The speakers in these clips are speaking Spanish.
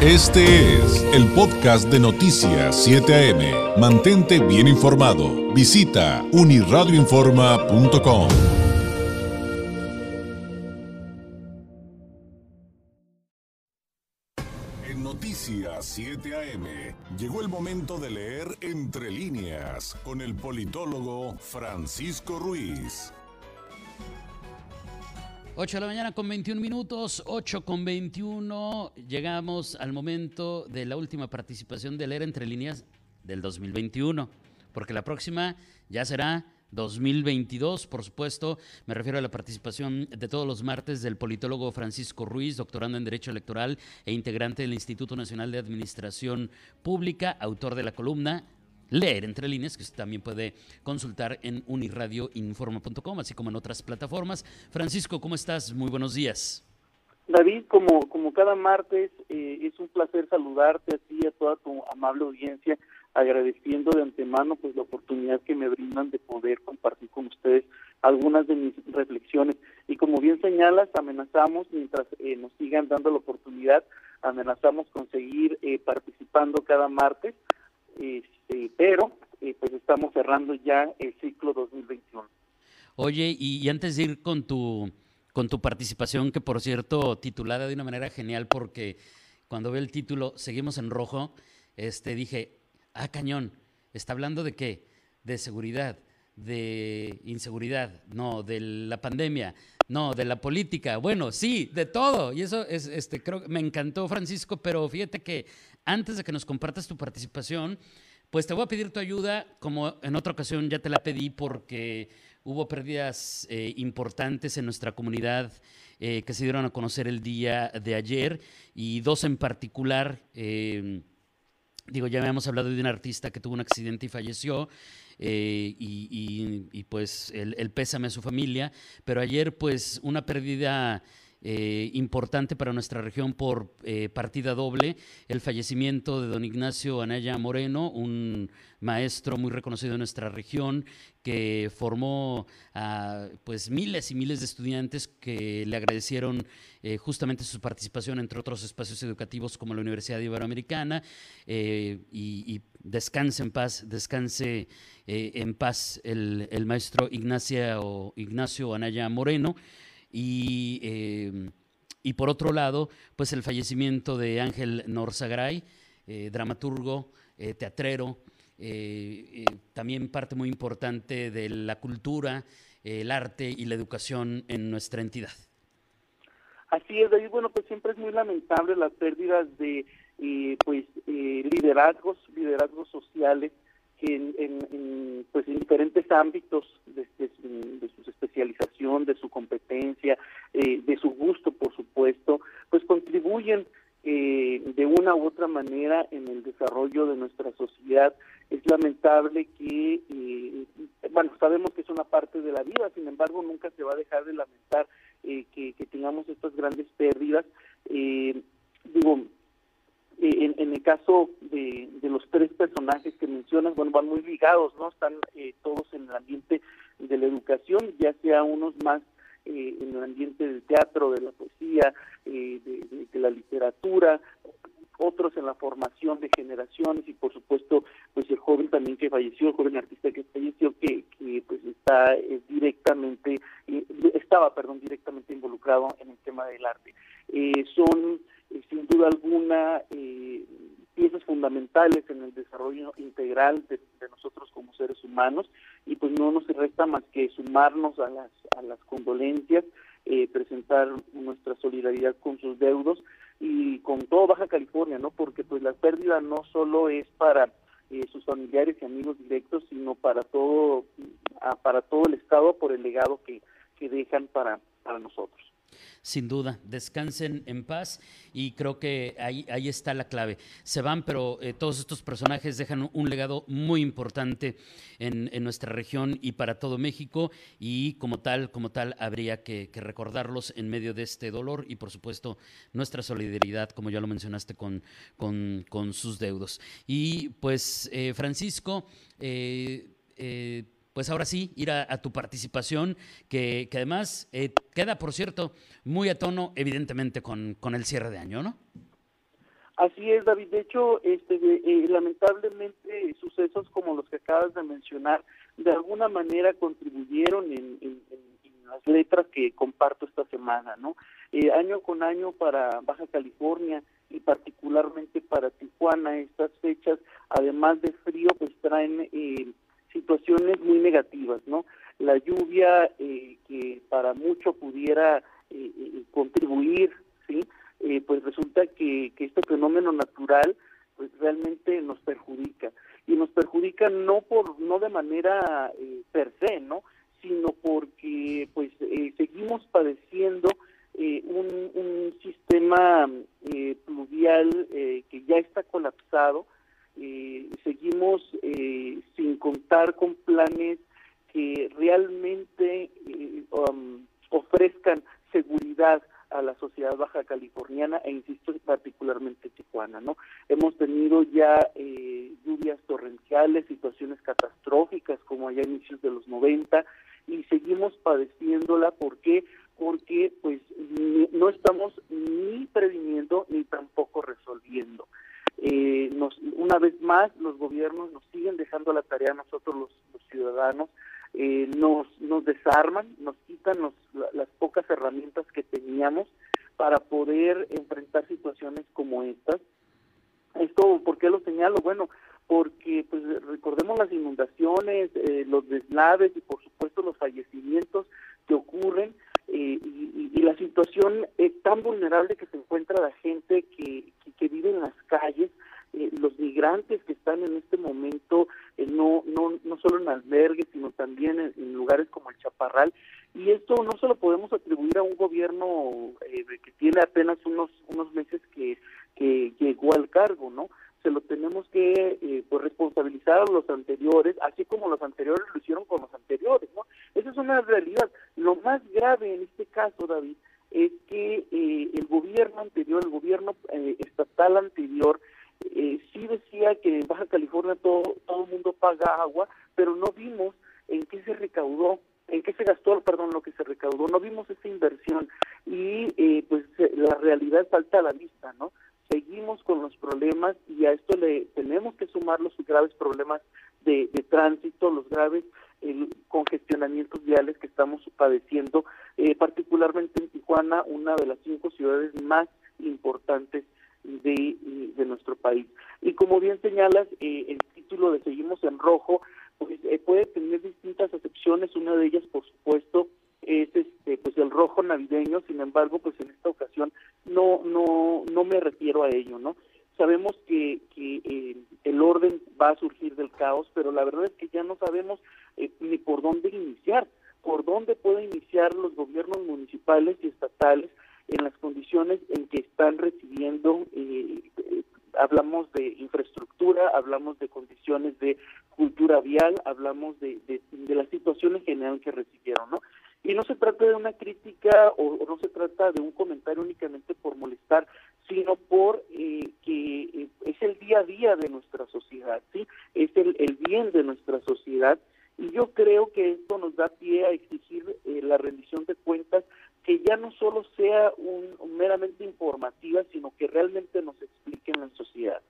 Este es el podcast de Noticias 7 AM. Mantente bien informado. Visita uniradioinforma.com. En Noticias 7 AM llegó el momento de leer entre líneas con el politólogo Francisco Ruiz. 8 de la mañana con 21 minutos, 8 con 21. Llegamos al momento de la última participación de leer entre líneas del 2021, porque la próxima ya será 2022, por supuesto. Me refiero a la participación de todos los martes del politólogo Francisco Ruiz, doctorando en Derecho Electoral e integrante del Instituto Nacional de Administración Pública, autor de la columna leer entre líneas, que usted también puede consultar en uniradioinforma.com, así como en otras plataformas. Francisco, ¿cómo estás? Muy buenos días. David, como, como cada martes, eh, es un placer saludarte a a toda tu amable audiencia, agradeciendo de antemano pues la oportunidad que me brindan de poder compartir con ustedes algunas de mis reflexiones. Y como bien señalas, amenazamos, mientras eh, nos sigan dando la oportunidad, amenazamos con seguir eh, participando cada martes este, pero eh, pues estamos cerrando ya el ciclo 2021. Oye, y, antes de ir con tu, con tu participación, que por cierto, titulada de una manera genial, porque cuando ve el título, Seguimos en Rojo, este, dije, ah, cañón, ¿está hablando de qué? De seguridad, de inseguridad, no, de la pandemia, no, de la política, bueno, sí, de todo. Y eso es, este, creo que me encantó, Francisco, pero fíjate que antes de que nos compartas tu participación, pues te voy a pedir tu ayuda, como en otra ocasión ya te la pedí porque hubo pérdidas eh, importantes en nuestra comunidad eh, que se dieron a conocer el día de ayer y dos en particular. Eh, digo, ya habíamos hablado de un artista que tuvo un accidente y falleció. y, pues el, el, pésame a su familia, pero ayer pues una pérdida eh, importante para nuestra región por eh, partida doble, el fallecimiento de don Ignacio Anaya Moreno, un maestro muy reconocido en nuestra región que formó a pues miles y miles de estudiantes que le agradecieron eh, justamente su participación entre otros espacios educativos como la Universidad Iberoamericana y, descanse en paz, descanse en paz el, el maestro Ignacio, Ignacio Anaya Moreno. Y, em, y por otro lado, pues el fallecimiento de Ángel Norzagray, eh, dramaturgo, eh, teatrero, eh, también parte muy importante de la cultura, el arte y la educación en nuestra entidad. Así es, David. Bueno, pues siempre es muy lamentable las pérdidas de pues liderazgos, liderazgos sociales que en, pues en diferentes ámbitos de, su especialización, de su competencia, eh, de su gusto, por supuesto, pues contribuyen eh, de una u otra manera en el desarrollo de nuestra sociedad. Es lamentable que, eh, bueno, sabemos que es una parte de la vida, sin embargo, nunca se va a dejar de lamentar que, que, tengamos estas grandes pérdidas. digo, en, en, el caso de, de, los tres personajes que mencionas, bueno, van muy ligados, ¿no? Están eh, todos en el ambiente de la educación, ya sea unos más eh, en el ambiente del teatro, de la poesía, eh, de, de, la literatura, otros en la formación de generaciones y por supuesto pues el joven también que falleció, el joven artista que falleció que, que pues está directamente, estaba perdón, directamente involucrado en el tema del arte. son eh, sin duda alguna eh, piezas fundamentales en el desarrollo integral de, nosotros como seres humanos y pues no nos resta más que sumarnos a las, a las condolencias, eh, presentar nuestra solidaridad con sus deudos y con todo Baja California, ¿no? Porque pues la pérdida no solo es para sus familiares y amigos directos, sino para todo, para todo el Estado por el legado que, que dejan para, para nosotros sin duda. Descansen en paz y creo que ahí, ahí está la clave. Se van, pero eh, todos estos personajes dejan un, legado muy importante en, nuestra región y para todo México y como tal, como tal, habría que, recordarlos en medio de este dolor y por supuesto nuestra solidaridad, como ya lo mencionaste, con, con, sus deudos. Y pues, eh, Francisco, eh, pues ahora sí, ir a, tu participación, que, además eh, queda, por cierto, muy a tono, evidentemente, con, con, el cierre de año, ¿no? Así es, David. De hecho, este, eh, lamentablemente, sucesos como los que acabas de mencionar, de alguna manera contribuyeron en, las letras que comparto esta semana, ¿no? Eh, año con año para Baja California y particularmente para Tijuana, estas fechas, además de frío, pues traen eh, situaciones muy negativas, ¿no? La lluvia que para mucho pudiera contribuir, ¿sí? Eh, pues resulta que, este fenómeno natural pues realmente nos perjudica y nos perjudica no por no de manera eh, per se no sino porque pues eh, seguimos padeciendo un, un, sistema pluvial que ya está colapsado seguimos sin con planes que realmente um, ofrezcan seguridad a la sociedad baja californiana e insisto particularmente Tijuana, ¿no? Hemos tenido ya eh, lluvias torrenciales, situaciones catastróficas como allá a inicios de los 90 y seguimos padeciéndola, ¿por qué? Porque pues no estamos ni previniendo ni tampoco resolviendo. Eh, nos, una vez más, los gobiernos nos la tarea nosotros los, ciudadanos, eh, nos, nos desarman, nos quitan las pocas herramientas que teníamos para poder enfrentar situaciones como estas. Esto, ¿por qué lo señalo? Bueno, porque pues recordemos las inundaciones, eh, los deslaves y por supuesto los fallecimientos que ocurren eh, y, la situación eh, tan vulnerable que se encuentra la gente que, vive en las calles, los migrantes que están en este momento no, no, no solo en albergues, sino también en, lugares como el Chaparral. Y esto no se lo podemos atribuir a un gobierno que tiene apenas unos, unos meses que, que llegó al cargo, ¿no? se lo tenemos que eh, pues responsabilizar a los anteriores, así como los anteriores lo hicieron con los anteriores, ¿no? Esa es una realidad. Lo más grave en este caso, David, es que eh, el gobierno anterior, el gobierno eh, estatal anterior, eh, que en Baja California todo todo el mundo paga agua, pero no vimos en qué se recaudó, en qué se gastó, perdón, lo que se recaudó, no vimos esa inversión y eh, pues la realidad falta a la vista, ¿no? seguimos con los problemas y a esto le tenemos que sumar los graves problemas de, tránsito, los graves congestionamientos viales que estamos padeciendo, eh, particularmente en Tijuana, una de las cinco ciudades más importantes de, nuestro país. Y como bien señalas, eh, el título de Seguimos en Rojo pues, eh, puede tener distintas acepciones, una de ellas, por supuesto, es este pues el rojo navideño. Sin embargo pues en esta ocasión no no no me refiero a ello no sabemos que, que eh, el orden va a surgir del caos pero la verdad es que ya no sabemos eh, ni por dónde iniciar por dónde pueden iniciar los gobiernos municipales y estatales en las condiciones en que están recibiendo eh, hablamos de infraestructura, hablamos de condiciones de cultura vial, hablamos de, de, de la situación en general que recibieron, ¿no? Y no se trata de una crítica o, no se trata de un comentario únicamente por molestar, sino por eh, que eh, es el día a día de nuestra sociedad, ¿sí? Es el, el bien de nuestra sociedad. Y yo creo que esto nos da pie a exigir eh, la rendición de cuentas que ya no solo sea un, meramente informativa, sino que realmente nos explique en la sociedad.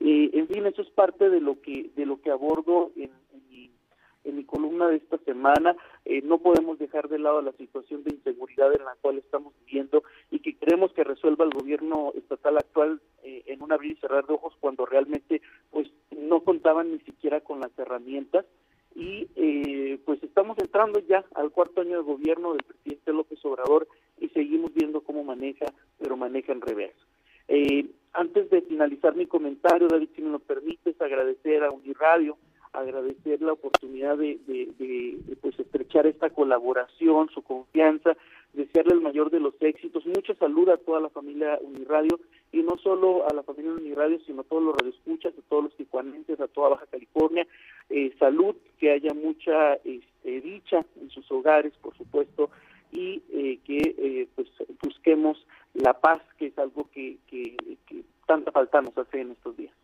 en fin, eso es parte de lo que de lo que abordo en, en mi columna de esta semana. Eh, no podemos dejar de lado la situación de inseguridad en la cual estamos viviendo y que queremos que resuelva el gobierno estatal actual eh, en un abrir y cerrar de ojos cuando realmente pues no contaban ni siquiera con las herramientas y eh, pues estamos entrando ya al cuarto año de gobierno del Obrador y seguimos viendo cómo maneja, pero maneja en reverso. antes de finalizar mi comentario, David, si me lo permites, agradecer a Uniradio, agradecer la oportunidad de, pues estrechar esta colaboración, su confianza, desearle el mayor de los éxitos. Mucha salud a toda la familia Uniradio y no solo a la familia Uniradio, sino a todos los radioescuchas, a todos los tijuanenses, a toda Baja California. Eh, salud, que haya mucha este, dicha en sus hogares, por supuesto, y eh, que eh, pues busquemos la paz, que es algo que, que tanta falta nos hace en estos días.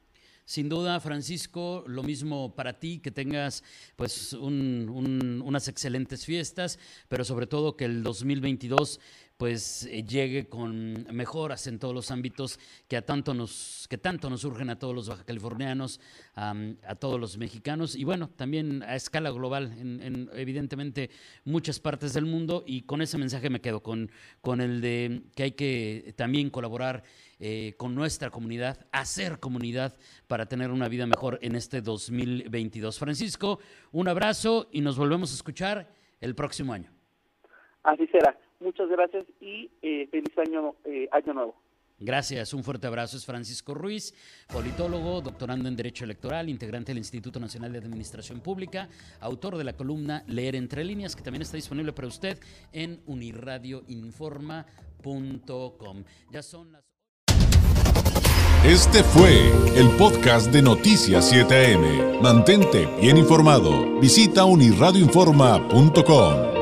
Sin duda, Francisco, lo mismo para ti, que tengas pues unas excelentes fiestas, pero sobre todo que el 2022 pues eh, llegue con mejoras en todos los ámbitos que a tanto nos que tanto nos surgen a todos los baja californianos, a todos los mexicanos y bueno, también a escala global en, evidentemente muchas partes del mundo y con ese mensaje me quedo con con el de que hay que también colaborar eh, con nuestra comunidad, hacer comunidad para tener una vida mejor en este 2022. Francisco, un abrazo y nos volvemos a escuchar el próximo año. Así será. Muchas gracias y eh, feliz año, eh, año nuevo. Gracias, un fuerte abrazo. Es Francisco Ruiz, politólogo, doctorando en Derecho Electoral, integrante del Instituto Nacional de Administración Pública, autor de la columna Leer entre líneas, que también está disponible para usted en unirradioinforma.com. Ya son las... Este fue el podcast de Noticias 7am. Mantente bien informado. Visita unirradioinforma.com.